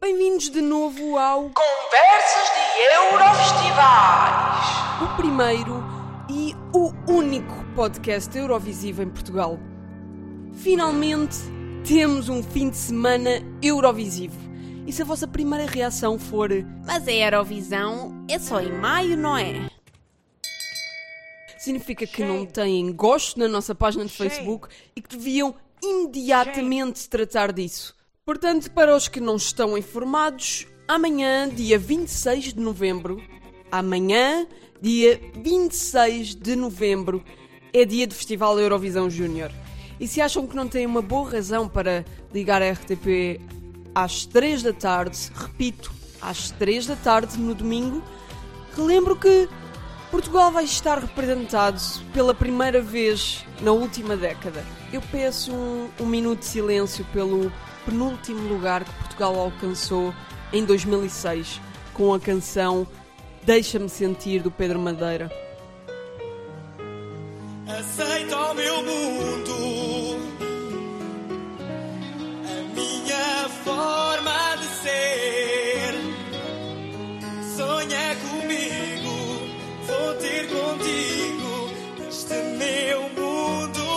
Bem-vindos de novo ao Conversas de Eurofestivais. o primeiro e o único podcast Eurovisivo em Portugal. Finalmente temos um fim de semana Eurovisivo. E se a vossa primeira reação for Mas a Eurovisão é só em maio, não é? significa que não têm gosto na nossa página de Facebook e que deviam imediatamente tratar disso. Portanto, para os que não estão informados, amanhã, dia 26 de novembro, amanhã, dia 26 de novembro, é dia do Festival Eurovisão Júnior. E se acham que não têm uma boa razão para ligar a RTP às 3 da tarde, repito, às 3 da tarde no domingo, relembro que Portugal vai estar representado pela primeira vez na última década. Eu peço um, um minuto de silêncio pelo penúltimo lugar que Portugal alcançou em 2006 com a canção Deixa-me Sentir do Pedro Madeira. Aceita o meu mundo, a minha forma de ser. Sonha comigo, vou ter contigo. Neste meu mundo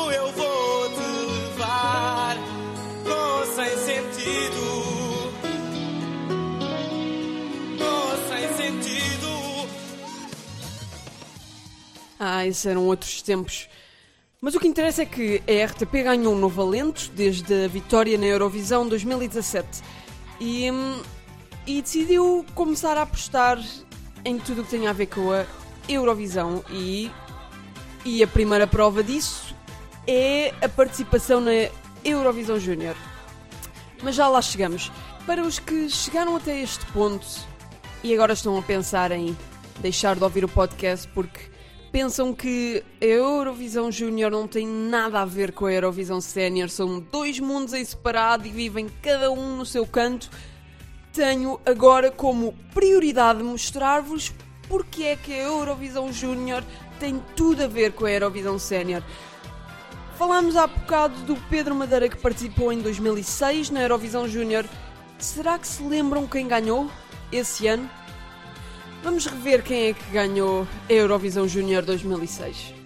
Ah, esses eram outros tempos. Mas o que interessa é que a RTP ganhou um novo alento desde a vitória na Eurovisão 2017 e, hum, e decidiu começar a apostar em tudo o que tem a ver com a Eurovisão e, e a primeira prova disso é a participação na Eurovisão Júnior. Mas já lá chegamos. Para os que chegaram até este ponto e agora estão a pensar em deixar de ouvir o podcast porque pensam que a Eurovisão Júnior não tem nada a ver com a Eurovisão Sénior, são dois mundos em separado e vivem cada um no seu canto, tenho agora como prioridade mostrar-vos porque é que a Eurovisão Júnior tem tudo a ver com a Eurovisão Sénior. Falámos há bocado do Pedro Madeira que participou em 2006 na Eurovisão Júnior. Será que se lembram quem ganhou esse ano? Vamos rever quem é que ganhou a Eurovisão Júnior 2006.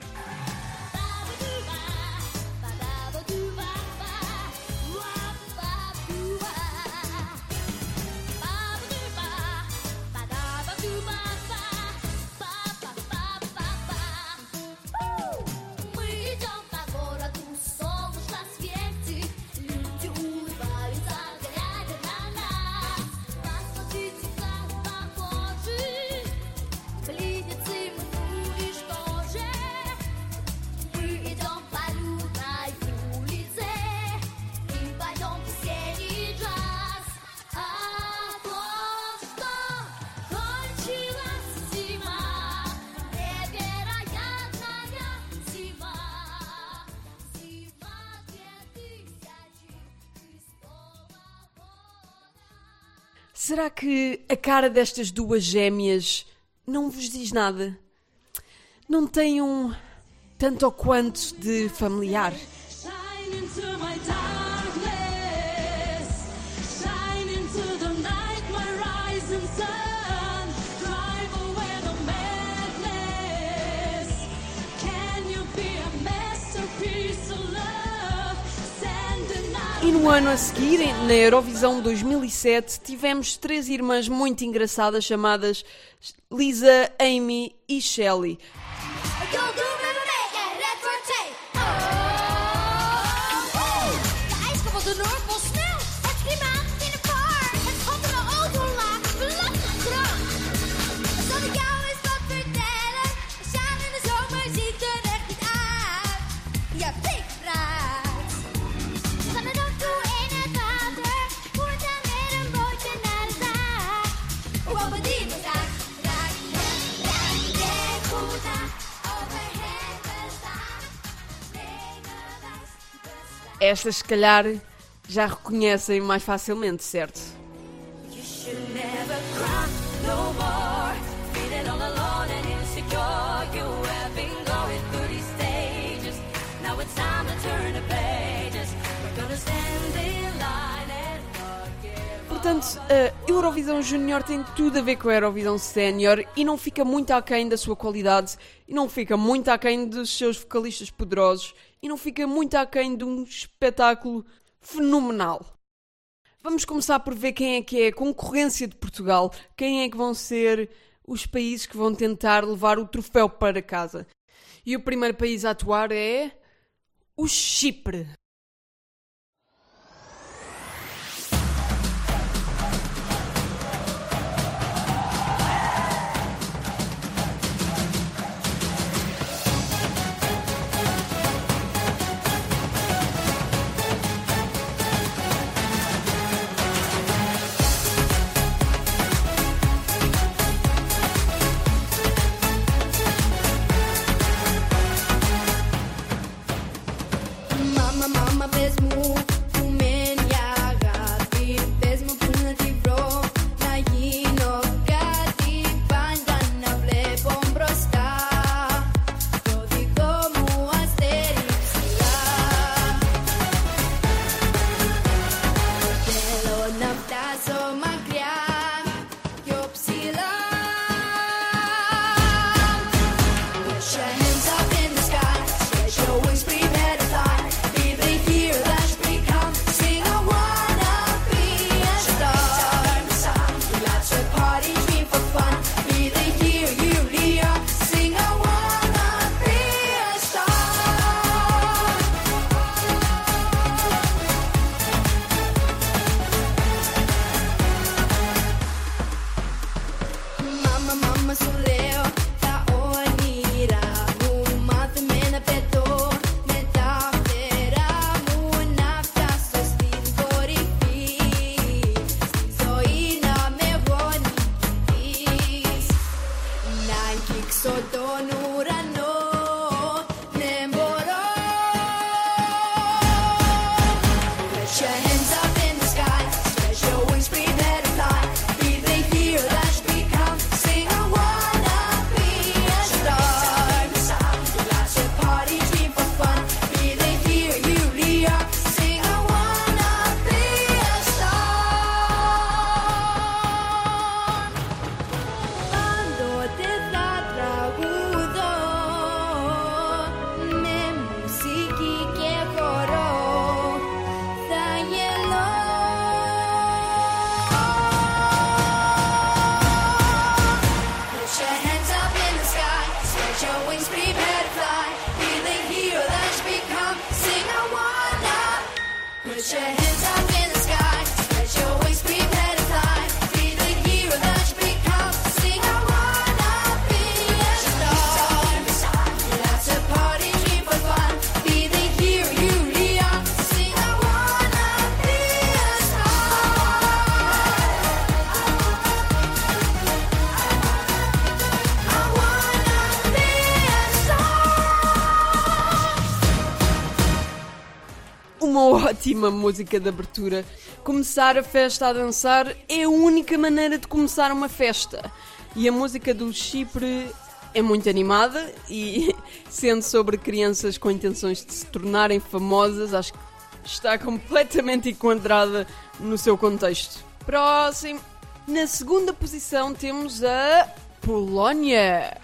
A cara destas duas gêmeas não vos diz nada? Não tem um tanto ou quanto de familiar? No ano a seguir, na Eurovisão 2007, tivemos três irmãs muito engraçadas chamadas Lisa, Amy e Shelley. Estas, se calhar, já reconhecem mais facilmente, certo? You entanto, a Eurovisão Júnior tem tudo a ver com a Eurovisão Sénior e não fica muito aquém da sua qualidade, e não fica muito aquém dos seus vocalistas poderosos, e não fica muito aquém de um espetáculo fenomenal. Vamos começar por ver quem é que é a concorrência de Portugal, quem é que vão ser os países que vão tentar levar o troféu para casa. E o primeiro país a atuar é o Chipre. Ótima música de abertura. Começar a festa a dançar é a única maneira de começar uma festa. E a música do Chipre é muito animada e, sendo sobre crianças com intenções de se tornarem famosas, acho que está completamente enquadrada no seu contexto. Próximo. Na segunda posição temos a Polónia.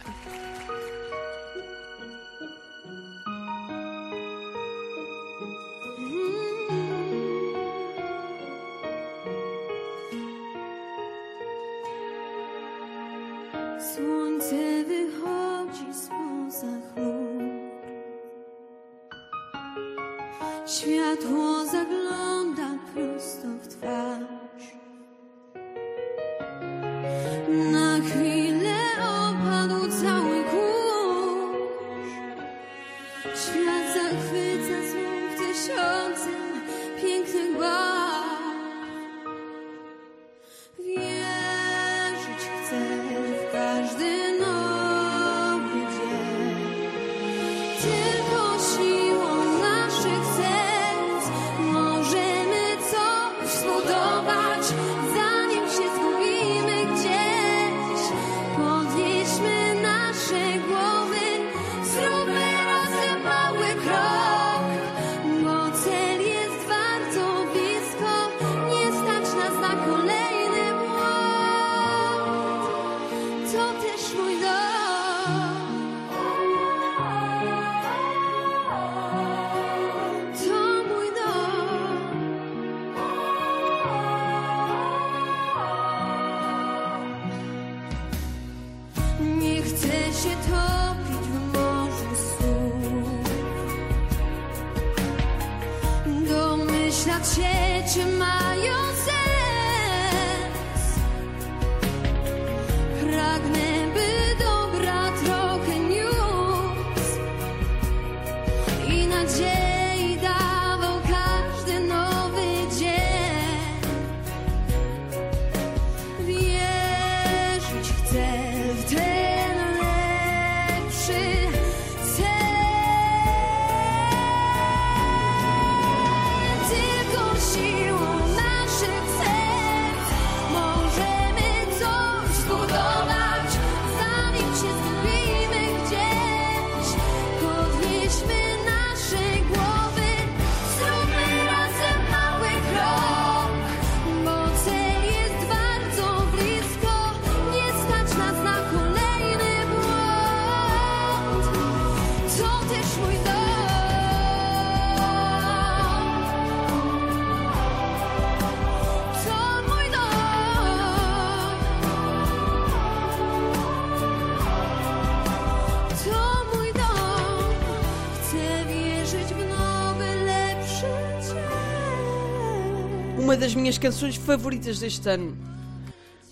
Uma das minhas canções favoritas deste ano.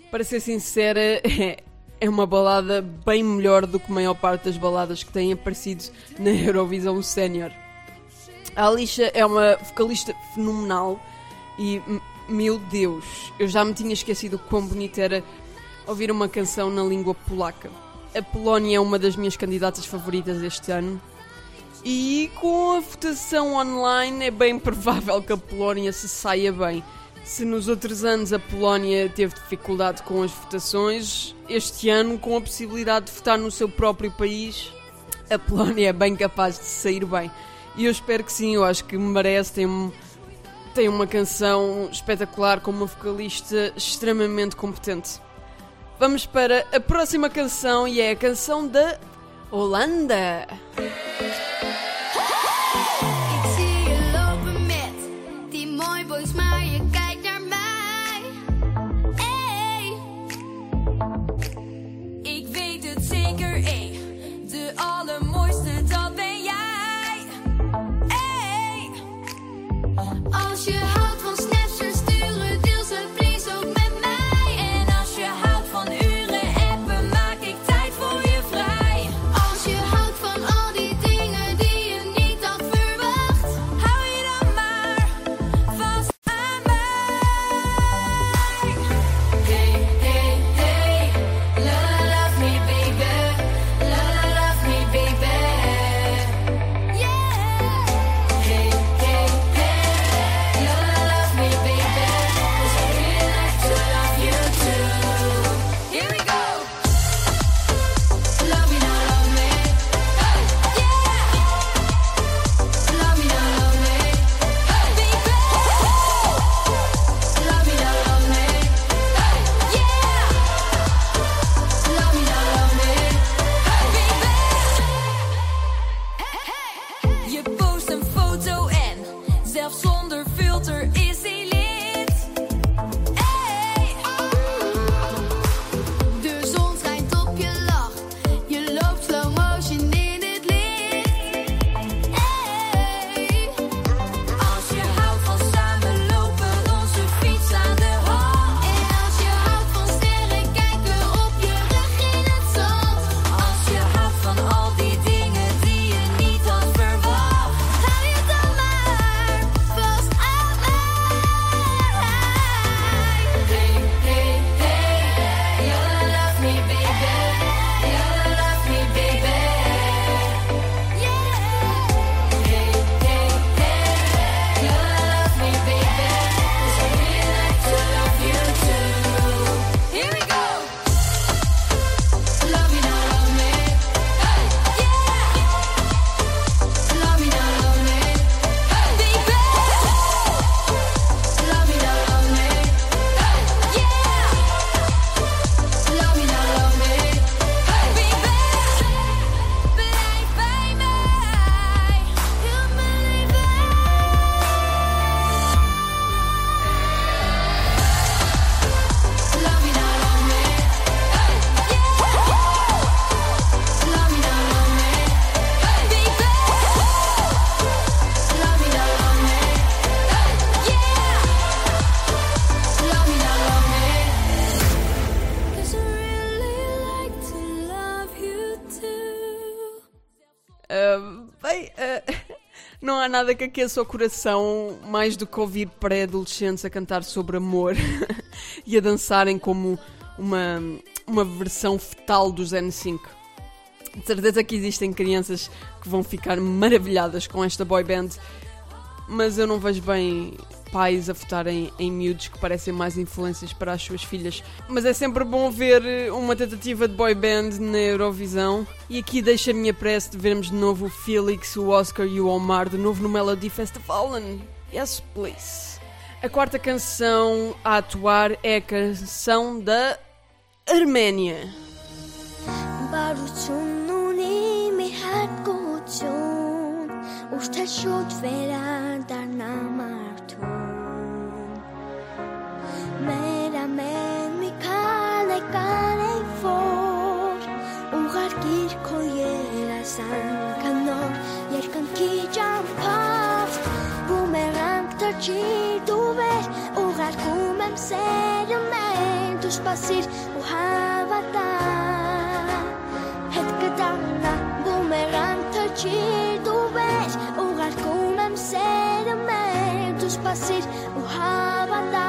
Para ser sincera, é, uma balada bem melhor do que a maior parte das baladas que têm aparecido na Eurovisão Sénior. A Alicia é uma vocalista fenomenal e, meu Deus, eu já me tinha esquecido o quão bonito era ouvir uma canção na língua polaca. A Polónia é uma das minhas candidatas favoritas este ano. E com a votação online é bem provável que a Polónia se saia bem. Se nos outros anos a Polónia teve dificuldade com as votações, este ano, com a possibilidade de votar no seu próprio país, a Polónia é bem capaz de sair bem. E eu espero que sim, eu acho que merece, tem, tem uma canção espetacular com uma vocalista extremamente competente. Vamos para a próxima canção e é a canção da Holanda. Ik zie je lopen met die mooi boys, maar je kijkt naar mij. Hey. Ik weet het zeker. De allermooiste, dat ben jij. Hey. Als je nada que aqueça o coração mais do que ouvir pré-adolescentes a cantar sobre amor e a dançarem como uma, uma versão fetal dos N5. De certeza que existem crianças que vão ficar maravilhadas com esta boy band, mas eu não vejo bem pais a votarem em miúdos que parecem mais influências para as suas filhas. Mas é sempre bom ver eh, uma tentativa de boy band na Eurovisão. E aqui deixo a minha prece de vermos de novo o Felix, o Oscar e o Omar de novo no Melody Festival. Yes, please. A quarta canção a atuar é a canção da Arménia. ցանկանով երկնքի ճամփով բումերանգ թռչի դու վեր ուղարկում եմ սերը մեն դու սпасիր ու հավատա հետ կդառնա բումերանգ թռչի դու վեր ուղարկում եմ սերը մեն դու սпасիր ու հավատա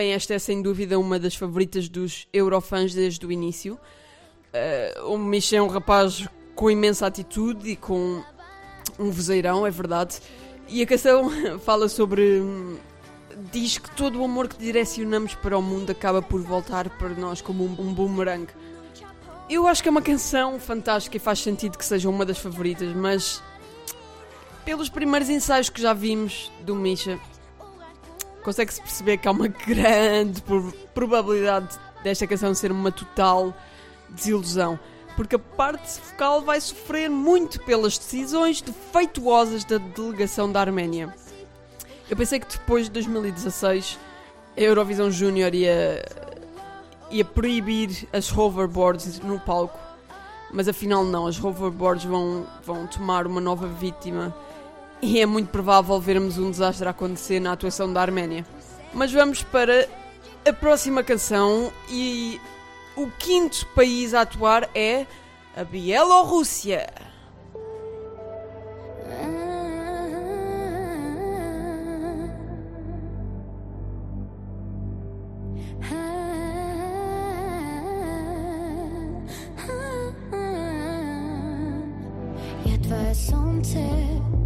Bem, esta é sem dúvida uma das favoritas dos Eurofãs desde o início. Eh, o Misha é um rapaz com imensa atitude e com um vozeirão, é verdade. E a canção fala sobre. Diz que todo o amor que direcionamos para o mundo acaba por voltar para nós como um, um boomerang. Eu acho que é uma canção fantástica e faz sentido que seja uma das favoritas, mas pelos primeiros ensaios que já vimos do Misha, consegue-se perceber que há uma grande probabilidade desta canção ser uma total desilusão. Porque a parte vocal vai sofrer muito pelas decisões defeituosas da delegação da Arménia. Eu pensei que depois de 2016 a Eurovisão Júnior ia, ia proibir as hoverboards no palco. Mas afinal não, as hoverboards vão, vão tomar uma nova vítima e é muito provável vermos um desastre acontecer na atuação da Arménia. Mas vamos para a próxima canção e o quinto país a atuar é a Bielorrússia. Я твое солнце,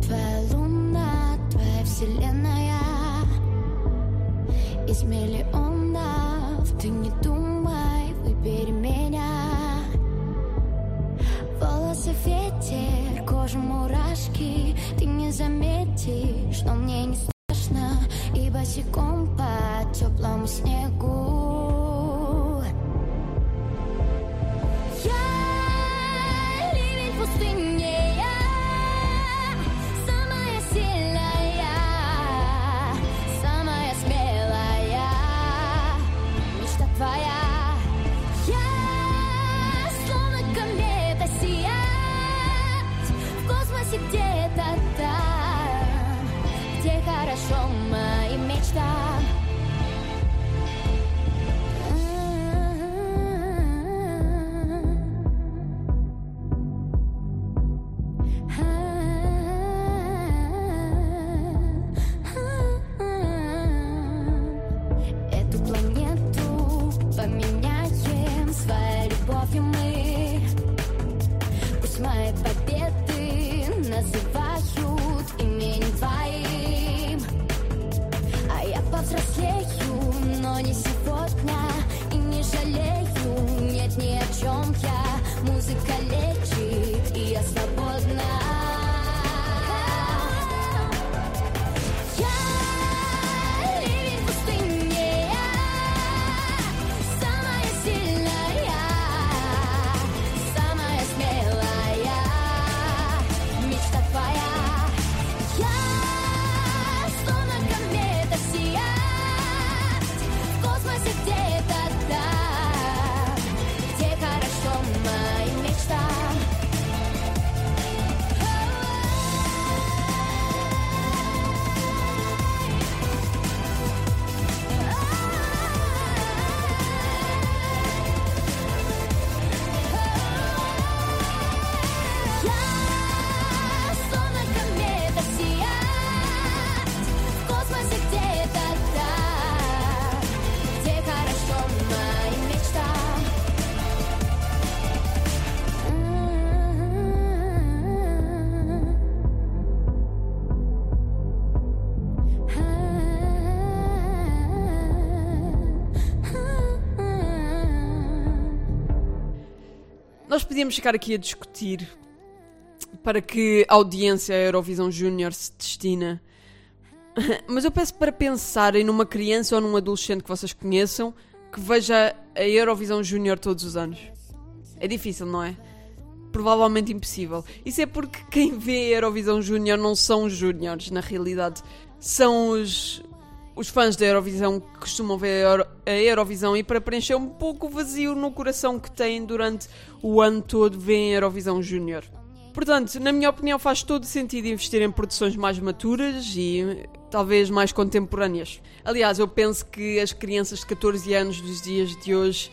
твоя луна, твоя вселенная. Из миллионов ты не думай, выбери меня. Волосы ветер, кожа мурашки Ты не заметишь, но мне не страшно И босиком по теплому снегу Nós podíamos ficar aqui a discutir para que audiência a Eurovisão Júnior se destina. Mas eu peço para pensarem numa criança ou num adolescente que vocês conheçam que veja a Eurovisão Júnior todos os anos. É difícil, não é? Provavelmente impossível. Isso é porque quem vê a Eurovisão Júnior não são os Júniores, na realidade. São os, os fãs da Eurovisão costumam ver a Euro- a Eurovisão e para preencher um pouco o vazio no coração que têm durante o ano todo veem a Eurovisão Júnior. Portanto, na minha opinião, faz todo sentido investir em produções mais maturas e talvez mais contemporâneas. Aliás, eu penso que as crianças de 14 anos dos dias de hoje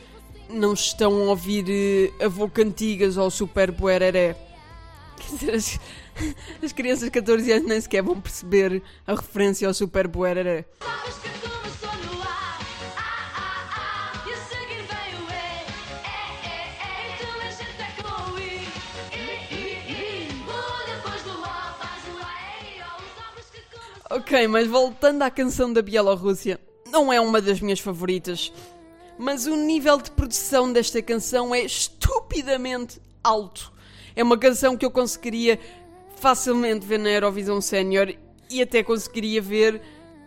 não estão a ouvir eh, Avô Cantigas ou Super Buereré. Quer dizer, as, as crianças de 14 anos nem sequer vão perceber a referência ao Super Buereré. Sabes que começou no A, A, A, A, e a seguir vem o E, E, E, E, inteligente é que começou Ok, mas voltando à canção da Bielorrússia, não é uma das minhas favoritas. Mas o nível de produção desta canção é estupidamente alto. É uma canção que eu conseguiria facilmente ver na Eurovisão Sénior e até conseguiria ver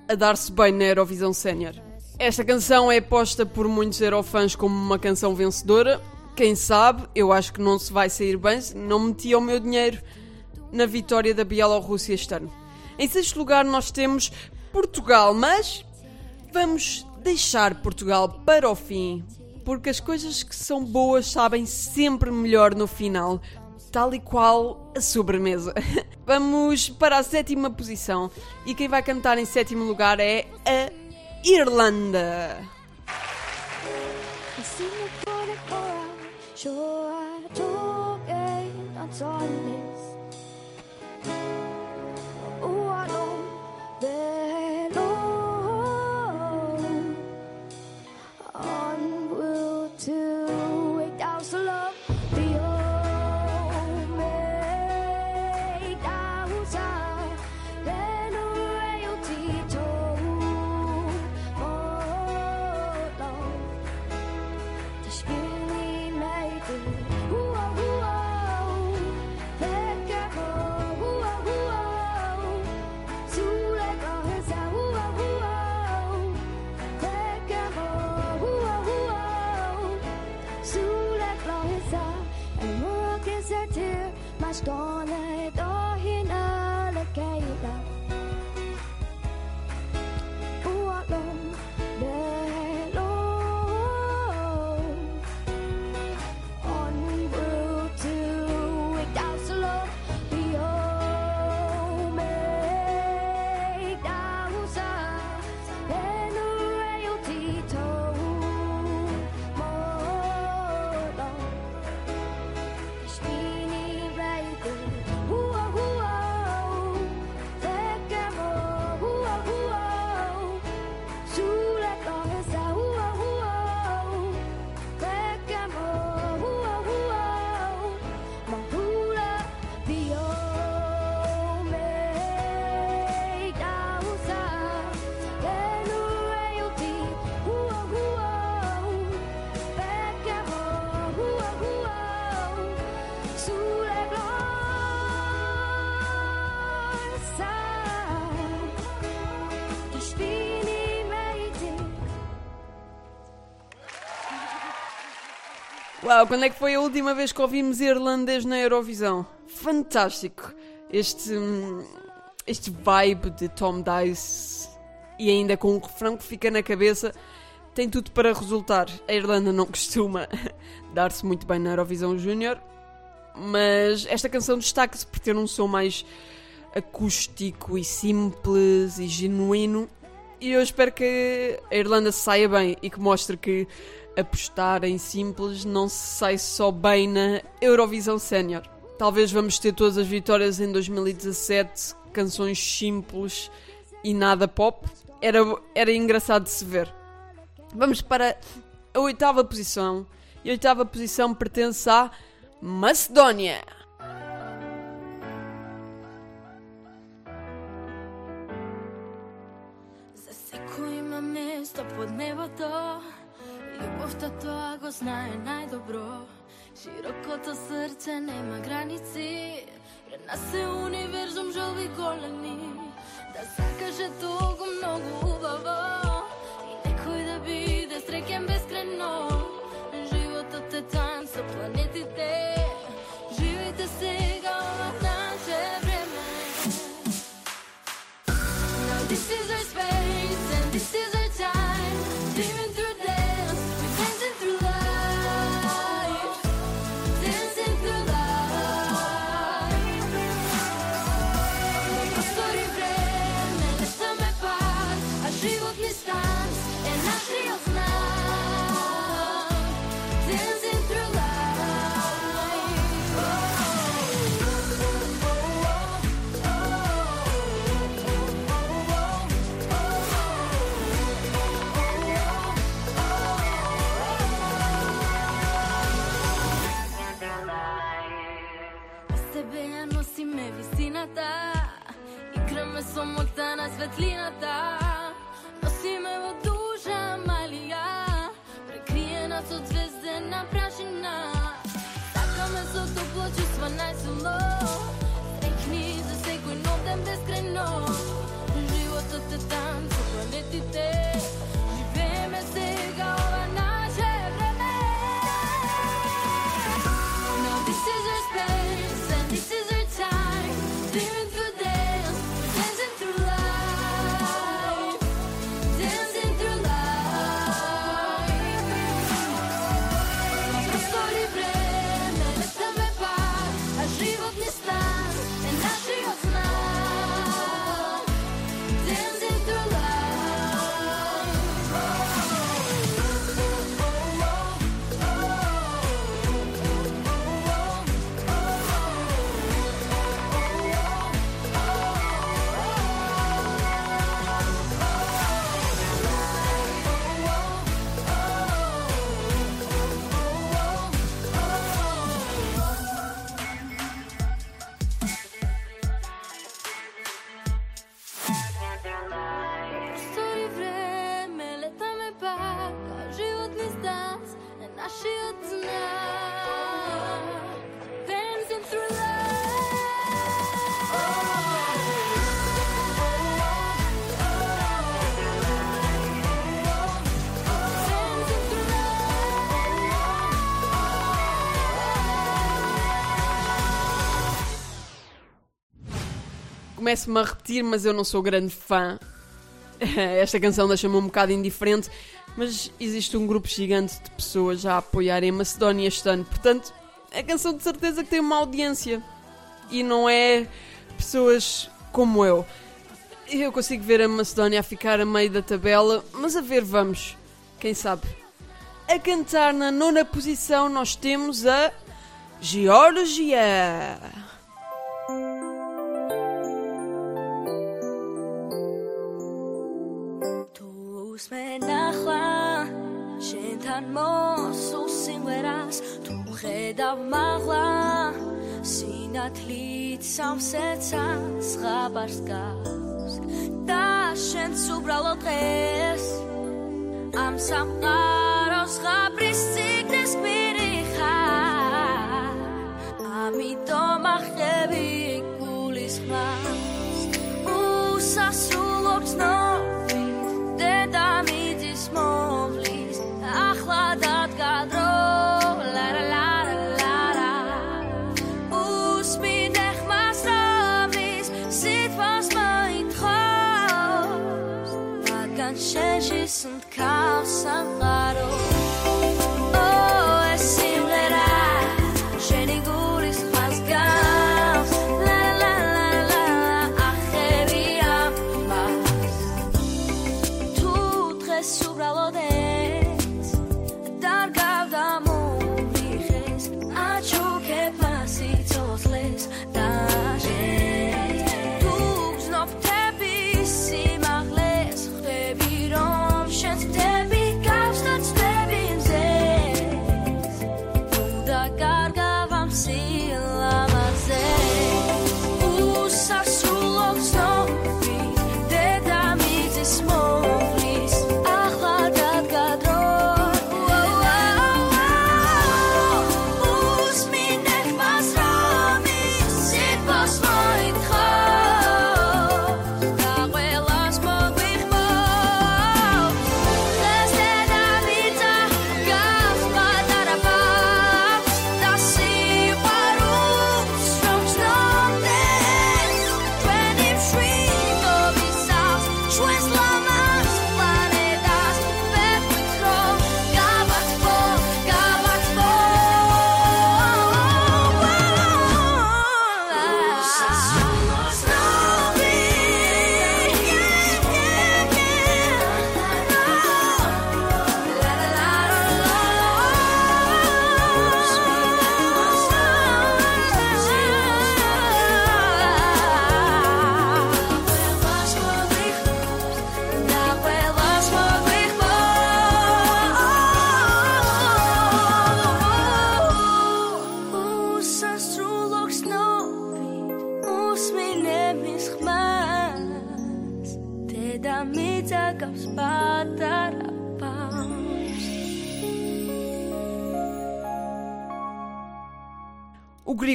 a dar-se bem na Eurovisão Sénior. Esta canção é posta por muitos Eurofãs como uma canção vencedora. Quem sabe, eu acho que não se vai sair bem não metia o meu dinheiro na vitória da Bielorrússia este ano. Em sexto lugar nós temos Portugal, mas vamos deixar Portugal para o fim, porque as coisas que são boas sabem sempre melhor no final, tal e qual a sobremesa. Vamos para a sétima posição e quem vai cantar em sétimo lugar é a Irlanda. Will to. Quando é que foi a última vez que ouvimos irlandês na Eurovisão? Fantástico! Este. hum, Este vibe de Tom Dice e ainda com um refrão que fica na cabeça tem tudo para resultar. A Irlanda não costuma dar-se muito bem na Eurovisão Júnior, mas esta canção destaca-se por ter um som mais acústico e simples e genuíno. E eu espero que a Irlanda saia bem e que mostre que apostar em simples não se sai só bem na Eurovisão Sénior. Talvez vamos ter todas as vitórias em 2017, canções simples e nada pop. Era, era engraçado de se ver. Vamos para a oitava posição. E a oitava posição pertence à Macedónia. Љубовта тоа го знае најдобро. Широкото срце нема граници. Пред нас е универзум жолби големи. Да закаже тогу многу убаво светлината Começo-me a repetir, mas eu não sou grande fã. Esta canção deixa-me um bocado indiferente, mas existe um grupo gigante de pessoas a apoiarem Macedónia este ano, portanto, a canção de certeza que tem uma audiência. E não é pessoas como eu. Eu consigo ver a Macedónia a ficar a meio da tabela, mas a ver vamos. Quem sabe? A cantar na nona posição nós temos a Geórgia. უსმე ნახვა შენთან მოსულ სიმღერას თუ ხედავ მაღლა სინათლით სამსეცას ხაბარს გავს და შენც უბრალოდ დღეს ამ სამყაროს ხაბრის სიგნეს კვირი ხარ ამიტომ ახები გულის ხმას უსასრულო ცნობით Listen, and Sanrado.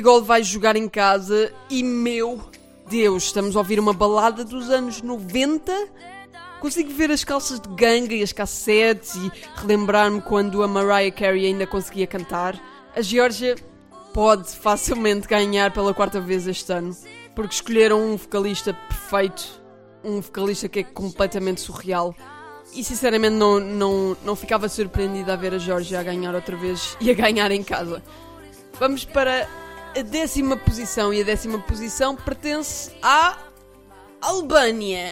Grigol vai jogar em casa e, meu Deus, estamos a ouvir uma balada dos anos 90. Consigo ver as calças de ganga e as cassetes e relembrar-me quando a Mariah Carey ainda conseguia cantar. A Geórgia pode facilmente ganhar pela quarta vez este ano, porque escolheram um vocalista perfeito, um vocalista que é completamente surreal. E sinceramente não, não, não ficava surpreendida a ver a Geórgia a ganhar outra vez e a ganhar em casa. Vamos para a décima posição e a décima posição pertence à Albânia.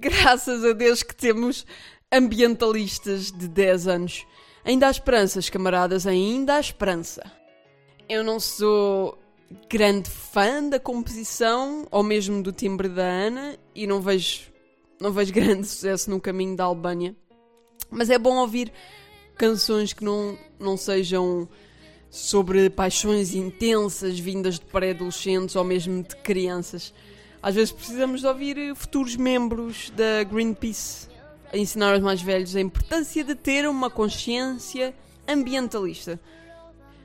Graças a Deus que temos ambientalistas de 10 anos. Ainda há esperanças, camaradas, ainda há esperança. Eu não sou grande fã da composição ou mesmo do timbre da Ana e não vejo, não vejo grande sucesso no caminho da Albânia. Mas é bom ouvir canções que não, não sejam sobre paixões intensas vindas de pré-adolescentes ou mesmo de crianças. Às vezes precisamos de ouvir eh, futuros membros da Greenpeace a ensinar aos mais velhos a importância de ter uma consciência ambientalista.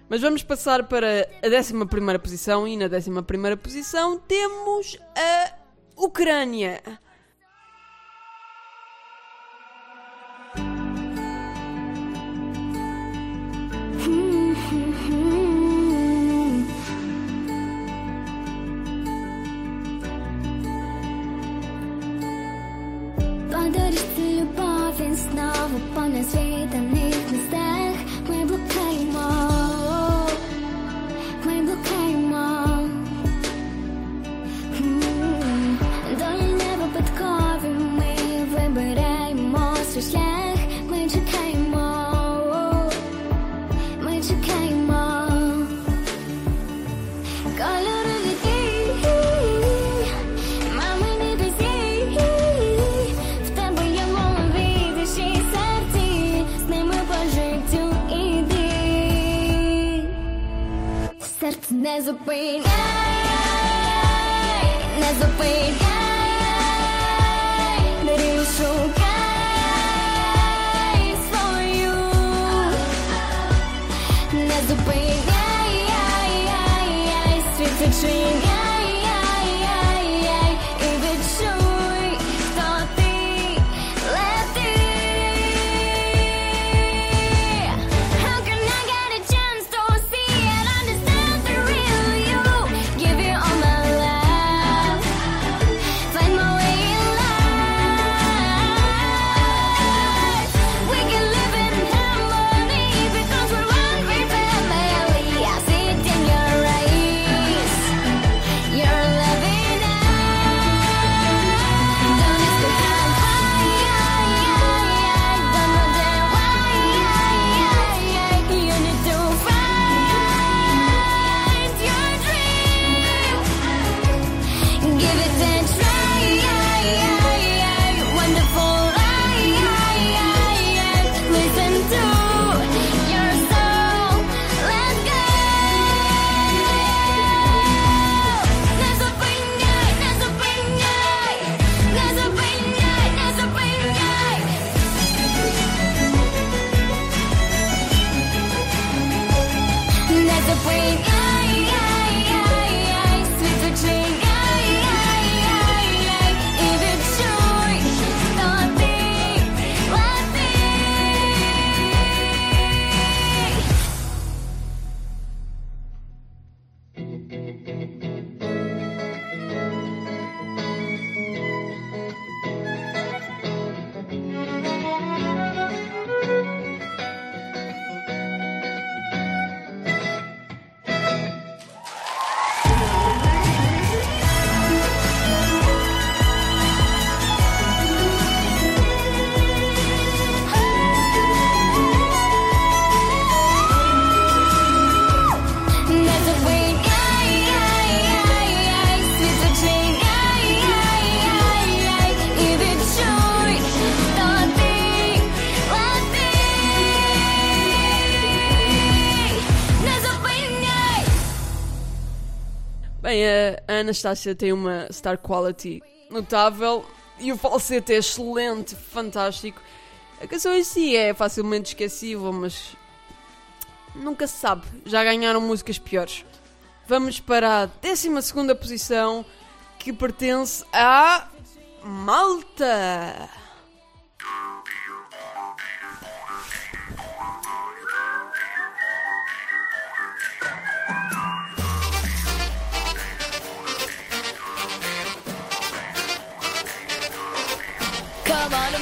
Mas vamos passar para a 11 posição e na 11 posição temos a Ucrânia. любовь снова по неизведанных местах Мы There's a pain, yeah, yeah, yeah. there's a pain. Anastácia tem uma star quality notável e o falsete é excelente, fantástico. A canção em si é facilmente esquecível, mas nunca se sabe. Já ganharam músicas piores. Vamos para a 12 posição que pertence a Malta.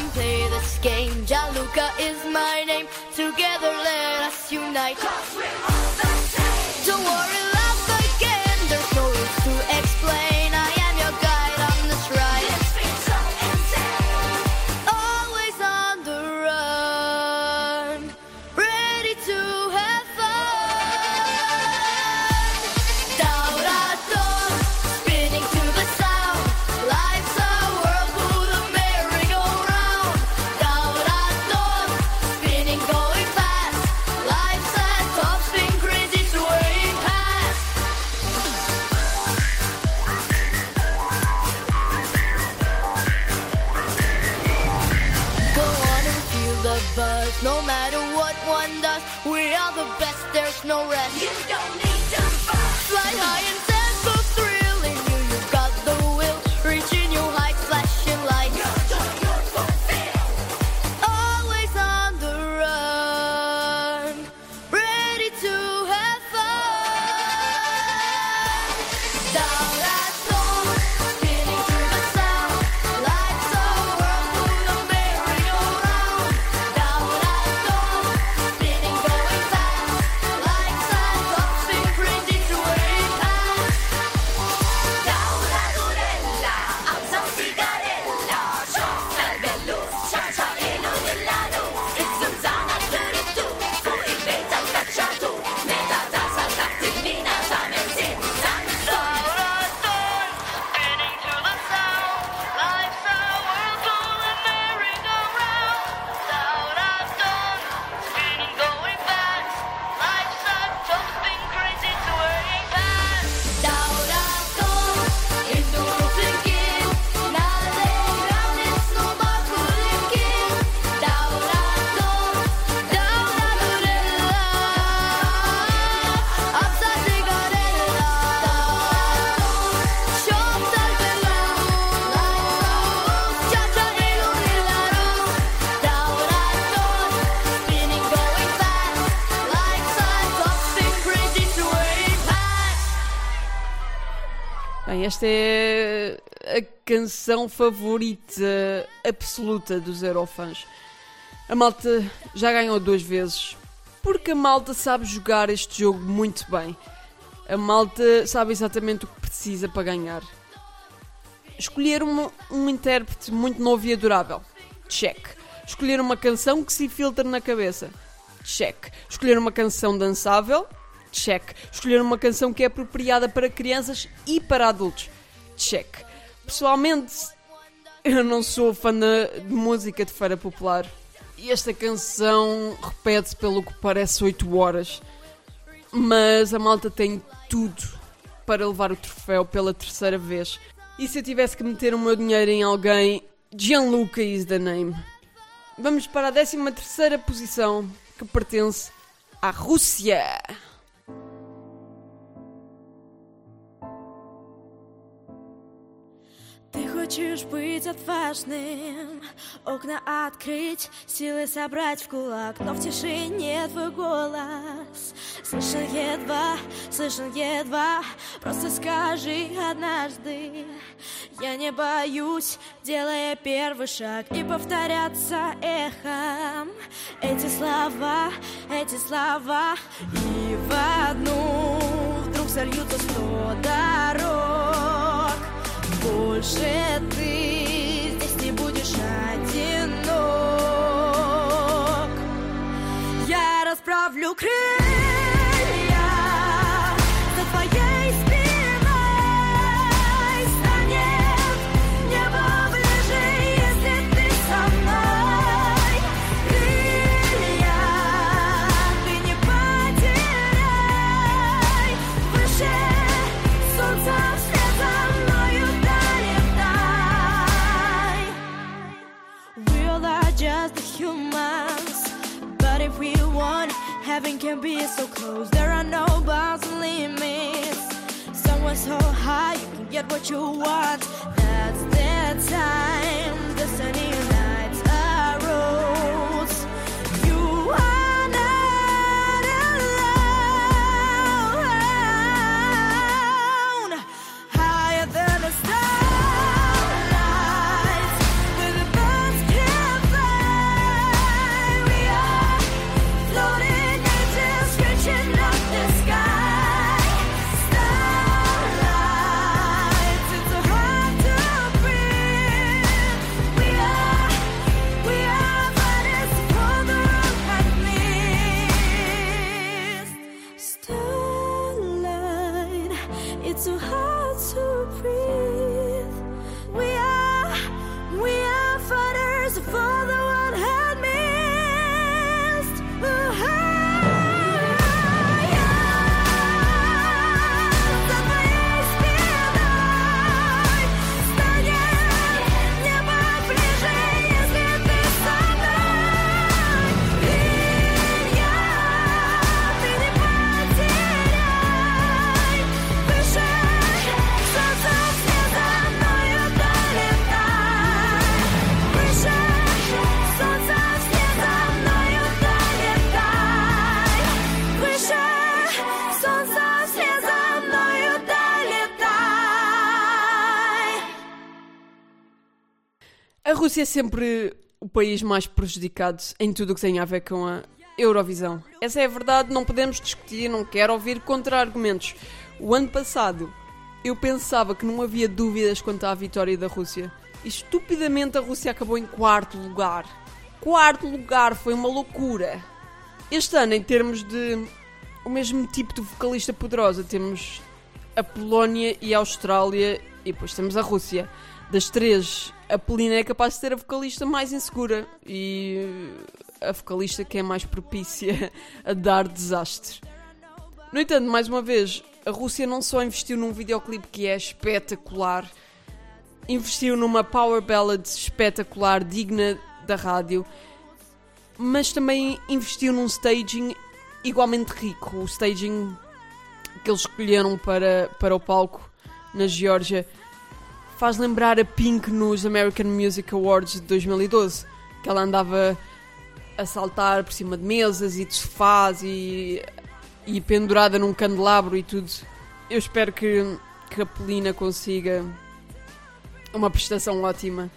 and play this game. Jaluka is my name. Together let us unite. Cause we're all the same. Don't worry. no rest. You don't need to fight. Fly higher. Canção favorita absoluta dos Eurofãs. A malta já ganhou duas vezes, porque a malta sabe jogar este jogo muito bem. A malta sabe exatamente o que precisa para ganhar. Escolher um, um intérprete muito novo e adorável. Check. Escolher uma canção que se filtra na cabeça. Check. Escolher uma canção dançável. Check. Escolher uma canção que é apropriada para crianças e para adultos. Check. Pessoalmente, eu não sou fã de música de feira popular. E esta canção repete-se pelo que parece 8 horas. Mas a malta tem tudo para levar o troféu pela terceira vez. E se eu tivesse que meter o meu dinheiro em alguém, Gianluca is the name. Vamos para a 13 terceira posição, que pertence à Rússia. Ты хочешь быть отважным, окна открыть, силы собрать в кулак, но в тишине твой голос слышен едва, слышен едва. Просто скажи однажды, я не боюсь, делая первый шаг и повторяться эхом эти слова, эти слова и в одну вдруг сольются сто дорог. Больше ты здесь не будешь одинок. Я расправлю крылья can be so close. There are no bounds and limits. Somewhere so high, you can get what you want. That's the time. Destiny Rússia é sempre o país mais prejudicado em tudo o que tem a ver com a Eurovisão. Essa é a verdade, não podemos discutir, não quero ouvir contra-argumentos. O ano passado eu pensava que não havia dúvidas quanto à vitória da Rússia. E estupidamente a Rússia acabou em quarto lugar. Quarto lugar, foi uma loucura. Este ano, em termos de o mesmo tipo de vocalista poderosa, temos a Polónia e a Austrália e depois temos a Rússia. Das três, a Polina é capaz de ser a vocalista mais insegura e a vocalista que é mais propícia a dar desastre. No entanto, mais uma vez, a Rússia não só investiu num videoclipe que é espetacular, investiu numa power ballad espetacular, digna da rádio, mas também investiu num staging igualmente rico. O staging que eles escolheram para, para o palco na Geórgia faz lembrar a Pink nos American Music Awards de 2012, que ela andava a saltar por cima de mesas e de sofás e, e pendurada num candelabro e tudo. Eu espero que que a Polina consiga uma prestação ótima.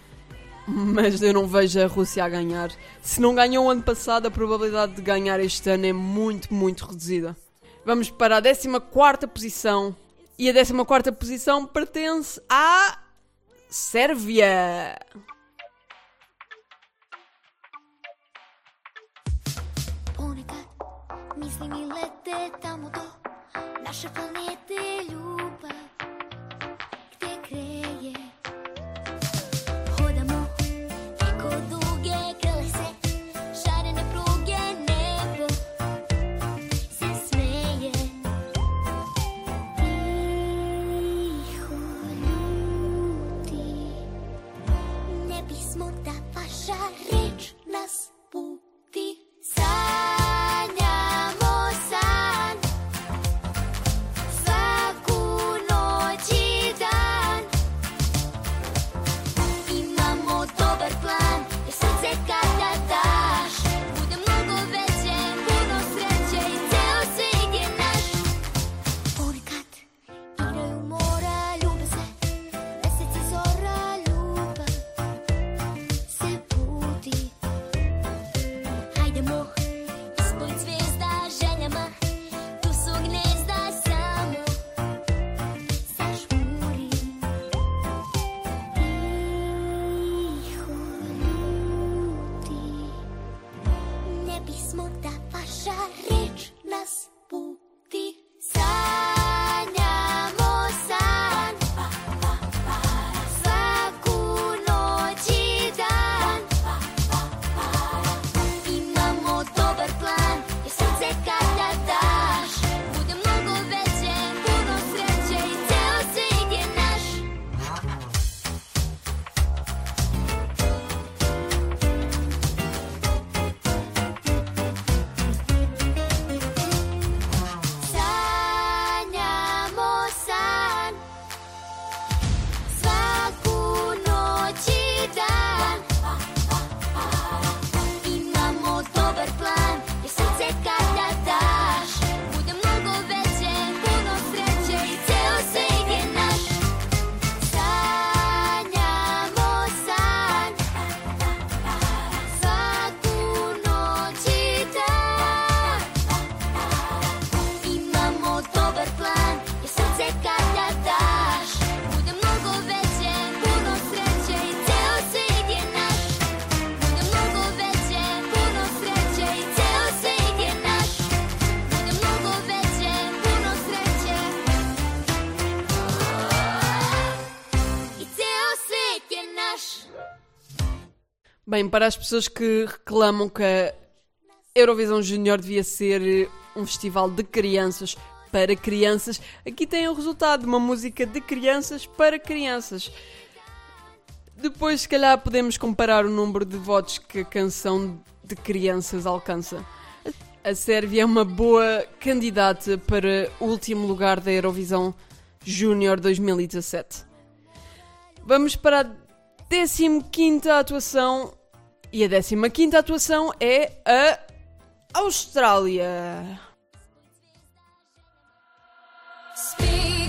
Mas eu não vejo a Rússia a ganhar. Se não ganhou o ano passado, a probabilidade de ganhar este ano é muito, muito reduzida. Vamos para a 14 posição. E a 14 posição pertence à Sérvia. Ponekad mislim i lete tamo Bem, para as pessoas que reclamam que a Eurovisão Júnior devia ser um festival de crianças para crianças, aqui tem o resultado uma música de crianças para crianças. Depois, se calhar, podemos comparar o número de votos que a canção de crianças alcança. A Sérvia é uma boa candidata para o último lugar da Eurovisão Júnior 2017. Vamos para a 15 atuação. E a 15 atuação é a Austrália. Speak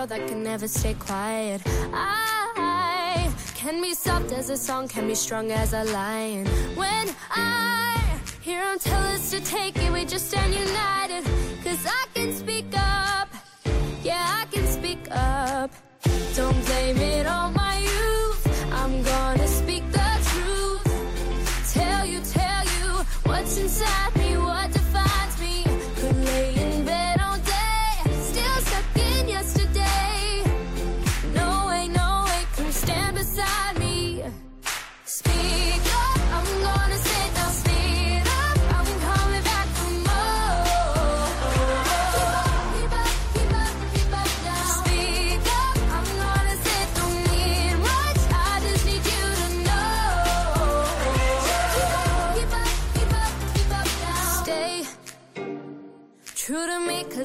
girl that can never stay quiet. I can be soft as a song, can be strong as a lion. When I hear them tell us to take it, we just stand united. Cause I can speak up, yeah, I can speak up. Don't blame it on my youth, I'm gonna speak the truth. Tell you, tell you what's inside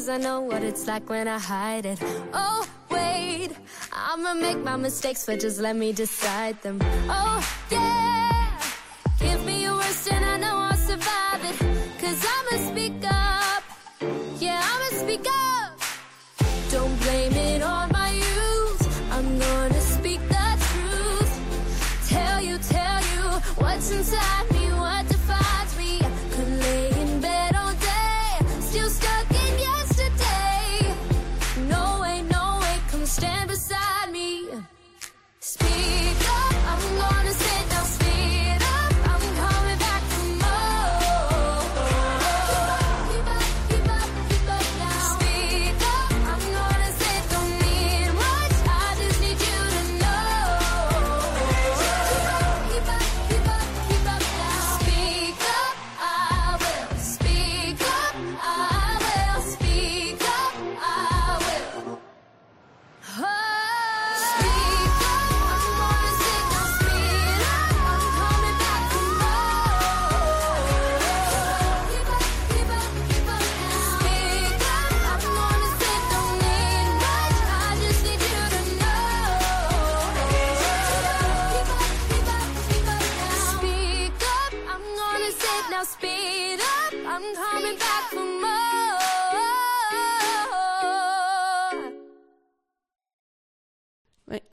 cause I know what it's like when I hide it. Oh, wait, I'ma make my mistakes, but just let me decide them. Oh, yeah, give me your worst and I know I'll survive it. Cause I'ma speak up, yeah, I'ma speak up. Don't blame it on my youth. I'm gonna speak the truth. Tell you, tell you what's inside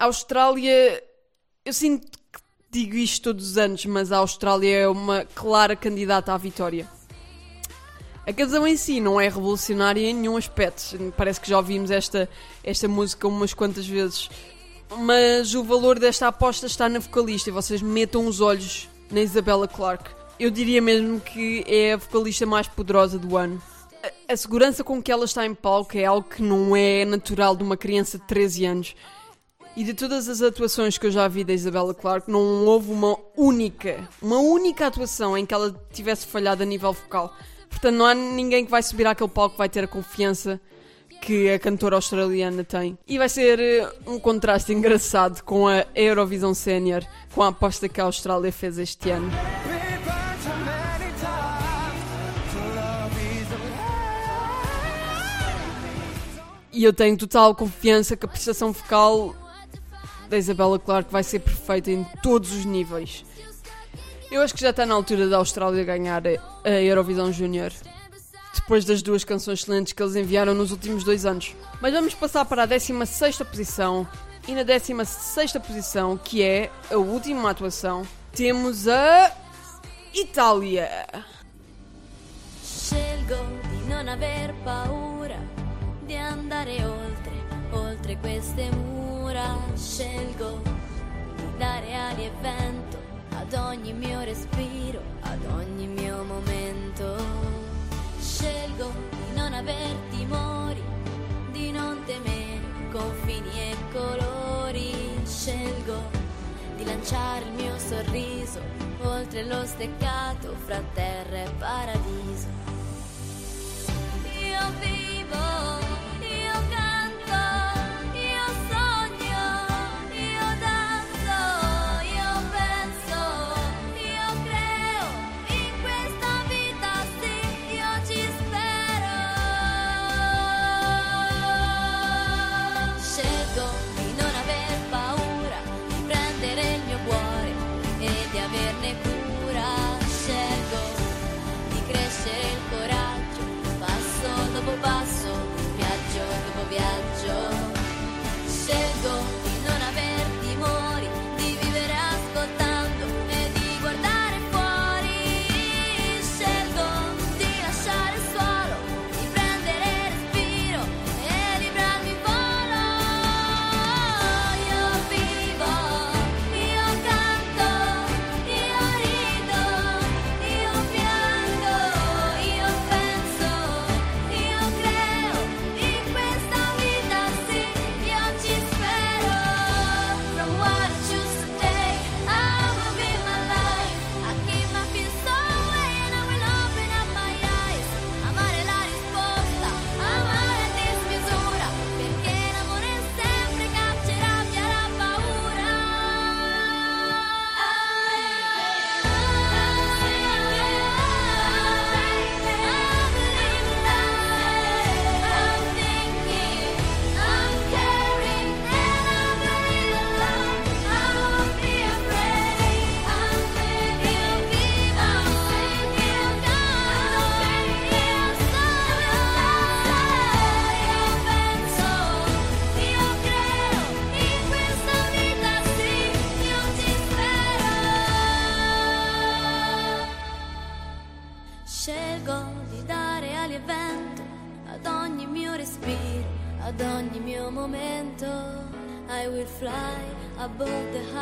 a Austrália, eu sinto que digo isto todos os anos, mas a Austrália é uma clara candidata à vitória. A canção em si não é revolucionária em nenhum aspecto. Parece que já ouvimos esta, esta música umas quantas vezes. Mas o valor desta aposta está na vocalista e vocês metam os olhos na Isabella Clarke. Eu diria mesmo que é a vocalista mais poderosa do ano. A, a segurança com que ela está em palco é algo que não é natural de uma criança de 13 anos. E de todas as atuações que eu já vi da Isabella Clarke, não houve uma única, uma única atuação em que ela tivesse falhado a nível vocal. Portanto, não há ninguém que vai subir àquele palco que vai ter a confiança que a cantora australiana tem. E vai ser eh, um contraste engraçado com a Eurovisão Sénior, com a aposta que a Austrália fez este ano. E eu tenho total confiança que a prestação vocal da Isabella Clarke vai ser perfeita em todos os níveis. Eu acho que já está na altura da Austrália ganhar a Eurovisão Júnior. Depois das duas canções excelentes que eles enviaram nos últimos dois anos. Mas vamos passar para a 16 posição. E na 16 posição, que é a última atuação, temos a. Itália. Scelgo di non aver paura di andare oltre, oltre queste mura. Scelgo di dare ali e vento ad ogni mio respiro, ad ogni mio momento. Scelgo di non aver timori, di non temere confini e colori. Scelgo di lanciare il mio sorriso oltre lo steccato fra terra e paradiso. Io vivo,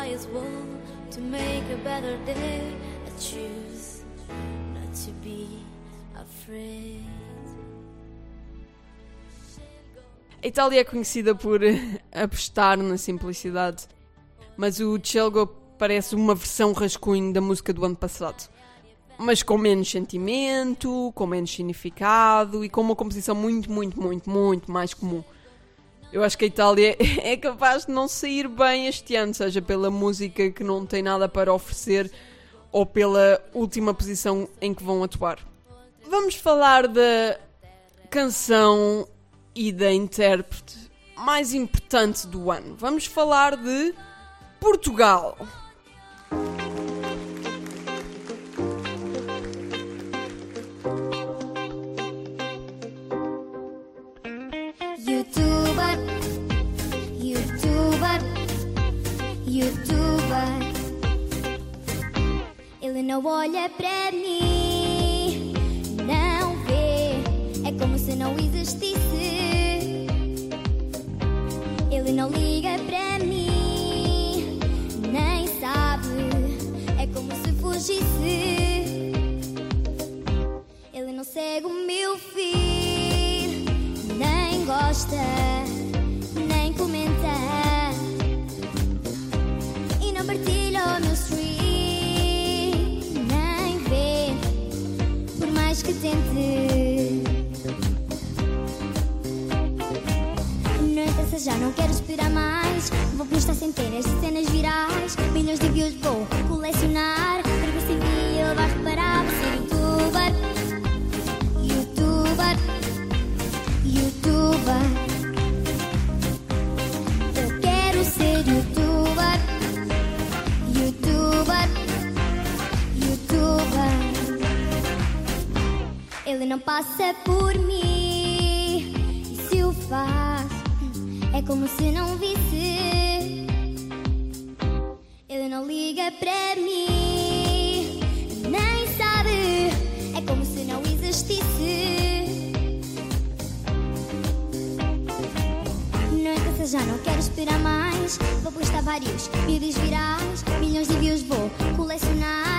highest wall to make a better day. I choose not to be afraid. A Itália é conhecida por apostar na simplicidade, mas o Celgo parece uma versão rascunho da música do ano passado. Mas com menos sentimento, com menos significado e com uma composição muito, muito, muito, muito mais comum. Eu acho que a Itália é capaz de não sair bem este ano, seja pela música que não tem nada para oferecer ou pela última posição em que vão atuar. Vamos falar da canção e da intérprete mais importante do ano. Vamos falar de Portugal. Ele não olha para mim, não vê, é como se não existisse. Ele não liga para mim, nem sabe, é como se fugisse. Ele não segue o meu feed, nem gosta, que tente. Não interessa, já não quero esperar mais. Vou postar centenas de cenas virais. Milhões de views vou colecionar. Para ver se dia ele vai reparar. Passa por mim. E se o faz, é como se não visse. Ele não liga para mim, nem sabe. É como se não existisse. Não interessa, já não quero esperar mais. Vou postar vários vídeos virais, milhões de views vou colecionar.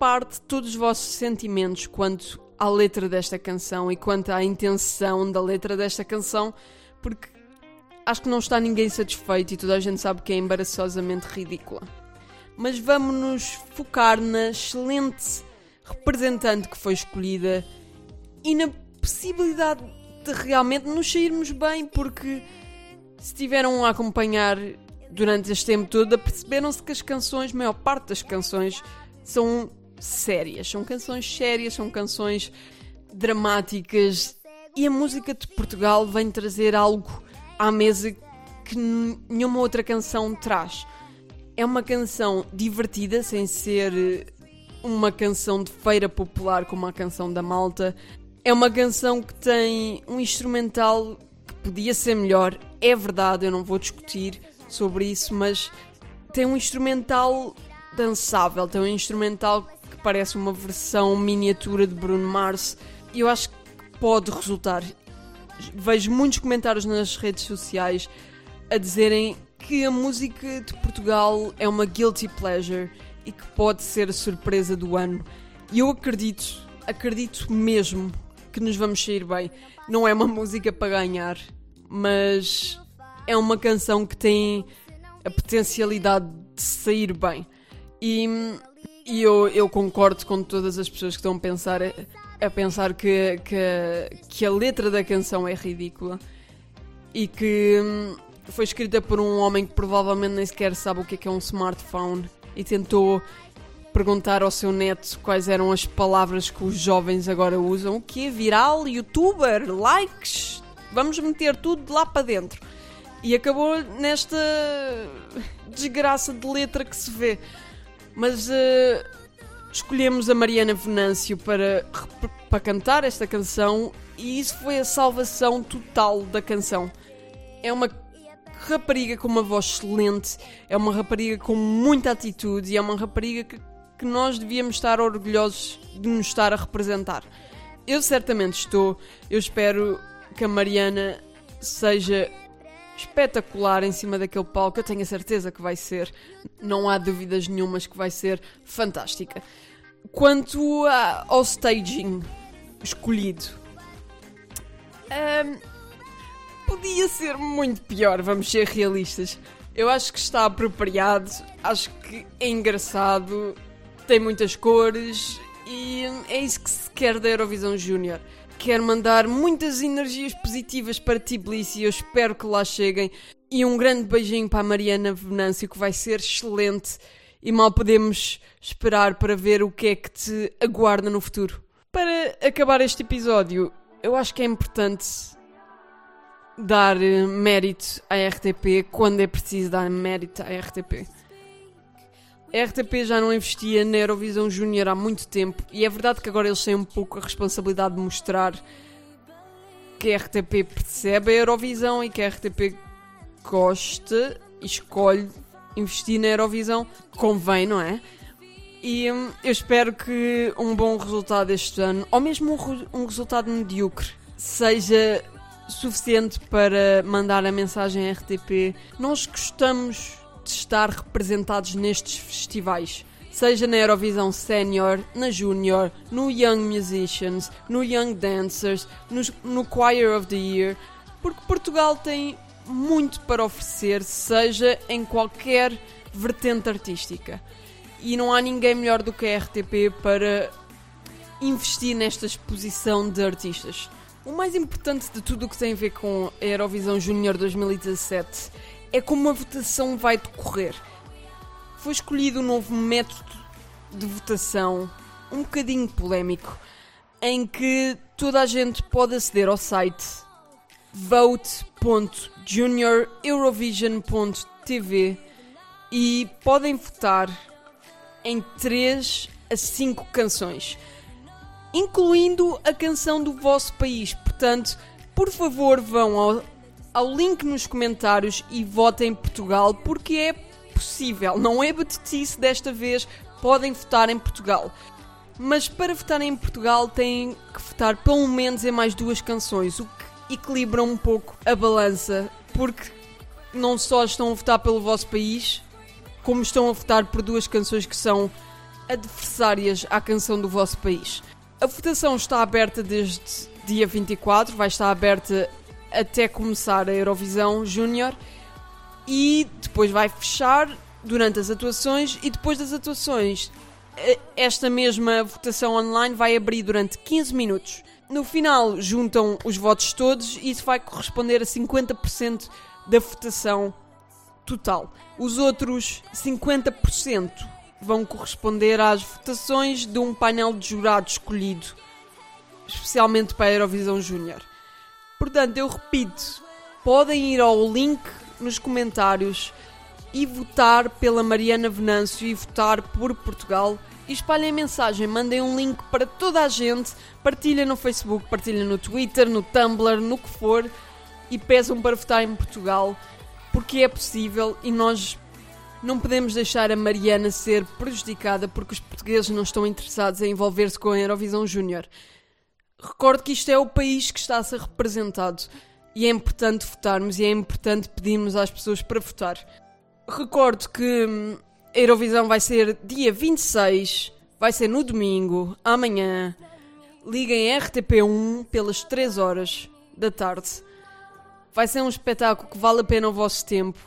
Parte todos os vossos sentimentos quanto à letra desta canção e quanto à intenção da letra desta canção, porque acho que não está ninguém satisfeito e toda a gente sabe que é embaraçosamente ridícula. Mas vamos nos focar na excelente representante que foi escolhida e na possibilidade de realmente nos sairmos bem, porque se estiveram a acompanhar durante este tempo todo, perceberam-se que as canções, a maior parte das canções, são sérias. São canções sérias, são canções dramáticas. E a música de Portugal vem trazer algo à mesa que nenhuma outra canção traz. É uma canção divertida, sem ser uma canção de feira popular como a canção da Malta. É uma canção que tem um instrumental que podia ser melhor, é verdade, eu não vou discutir sobre isso, mas tem um instrumental dançável, tem um instrumental parece uma versão miniatura de Bruno Mars eu acho que pode resultar vejo muitos comentários nas redes sociais a dizerem que a música de Portugal é uma guilty pleasure e que pode ser a surpresa do ano. E eu acredito, acredito mesmo que nos vamos sair bem. Não é uma música para ganhar, mas é uma canção que tem a potencialidade de sair bem. E, e eu, eu concordo com todas as pessoas que estão a pensar, a pensar que, que, que a letra da canção é ridícula e que hum, foi escrita por um homem que provavelmente nem sequer sabe o que é, que é um smartphone e tentou perguntar ao seu neto quais eram as palavras que os jovens agora usam. O que é viral, youtuber, likes? Vamos meter tudo lá para dentro. E acabou nesta desgraça de letra que se vê. Mas eh, escolhemos a Mariana Venâncio para, para cantar esta canção e isso foi a salvação total da canção. É uma rapariga com uma voz excelente, é uma rapariga com muita atitude e é uma rapariga que, que nós devíamos estar orgulhosos de nos estar a representar. Eu certamente estou, eu espero que a Mariana seja espetacular em cima daquele palco, eu tenho a certeza que vai ser, não há dúvidas nenhumas que vai ser fantástica. Quanto a- ao staging escolhido, ahm, podia ser muito pior, vamos ser realistas. Eu acho que está apropriado, acho que é engraçado, tem muitas cores e é isso que se quer da Eurovisão Júnior. Quero mandar muitas energias positivas para Tbilisi eu espero que lá cheguem. E um grande beijinho para a Mariana Venâncio, que vai ser excelente. E mal podemos esperar para ver o que é que te aguarda no futuro. Para acabar este episódio, eu acho que é importante dar eh, mérito à RTP quando é preciso dar mérito à RTP. A RTP já não investia na Eurovisão Júnior há muito tempo e é verdade que agora eles têm um pouco a responsabilidade de mostrar que a RTP percebe a Eurovisão e que a RTP gosta e escolhe investir na Eurovisão. Convém, não é? E hum, eu espero que um bom resultado este ano, ou mesmo um, um resultado medíocre, seja suficiente para mandar a mensagem à RTP. Nós gostamos de estar representados nestes festivais. Seja na Eurovisão Sénior, na Júnior, no Young Musicians, no Young Dancers, no Choir of the Year, porque Portugal tem muito para oferecer, seja em qualquer vertente artística. E não há ninguém melhor do que a RTP para investir nesta exposição de artistas. O mais importante de tudo o que tem a ver com a Eurovisão Júnior 2017 é como a votação vai decorrer. Foi escolhido um novo método de votação, um bocadinho polémico, em que toda a gente pode aceder ao site vote.junioreurovision.tv e podem votar em 3 a 5 canções, incluindo a canção do vosso país. Portanto, por favor, vão ao, ao link nos comentários e votem em Portugal, porque é possível, não é batutice desta vez, podem votar em Portugal. Mas para votar em Portugal têm que votar pelo menos em mais duas canções, o que equilibra um pouco a balança, porque não só estão a votar pelo vosso país, como estão a votar por duas canções que são adversárias à canção do vosso país. A votação está aberta desde dia 24, vai estar aberta até começar a Eurovisão Júnior e depois vai fechar durante as atuações e depois das atuações eh, esta mesma votação online vai abrir durante 15 minutos. No final juntam os votos todos e isso vai corresponder a 50% da votação total. Os outros 50% vão corresponder às votações de um painel de jurados escolhido especialmente para a Eurovisão Júnior. Portanto, eu repito, podem ir ao link nos comentários e votar pela Mariana Venâncio e votar por Portugal. E espalhem a mensagem, mandem um link para toda a gente, partilhem no Facebook, partilhem no Twitter, no Tumblr, no que for. E peçam para votar em Portugal porque é possível e nós não podemos deixar a Mariana ser prejudicada porque os portugueses não estão interessados em envolver-se com a Eurovisão Júnior. Recordo que isto é o país que está a ser representado e é importante votarmos e é importante pedirmos às pessoas para votar. Recordo que hum, a Eurovisão vai ser dia 26, vai ser no domingo, amanhã. Liguem RTP1 pelas 3 horas da tarde. Vai ser um espetáculo que vale a pena o vosso tempo.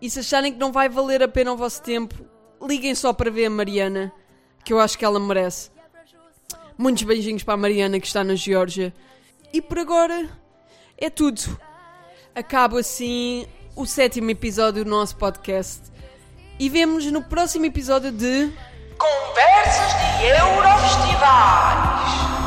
E se acharem que não vai valer a pena o vosso tempo, liguem só para ver a Mariana, que eu acho que ela merece. Muitos beijinhos para a Mariana que está na Geórgia. E por agora é tudo. Acabo assim o sétimo episódio do nosso podcast. E vemos no próximo episódio de. Conversas de Eurofestivais.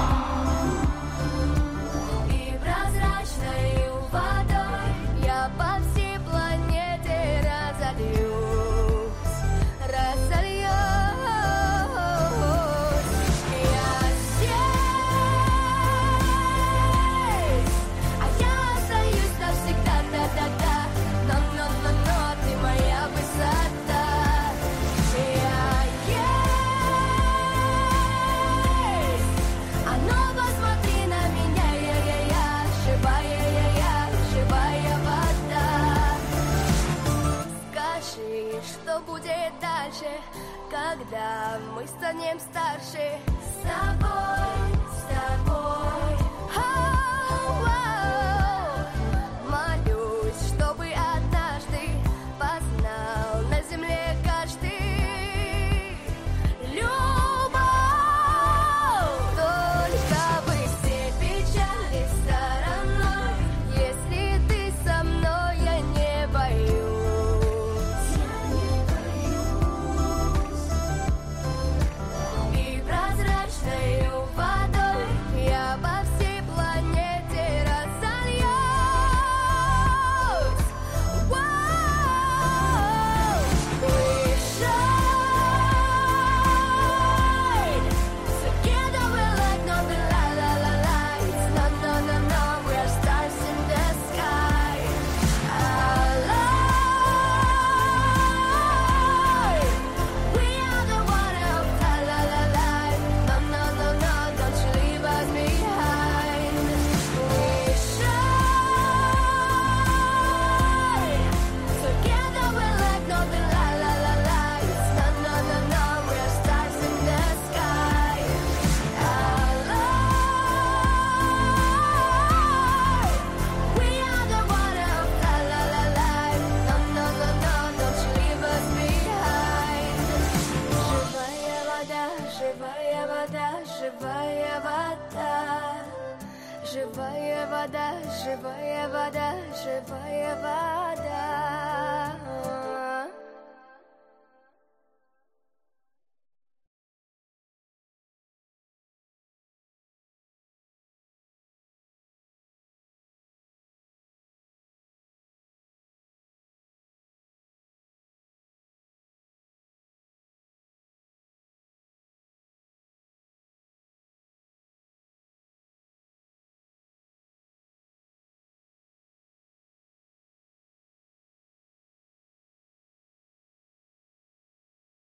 Будет дальше, когда мы станем старше? С тобой, с тобой.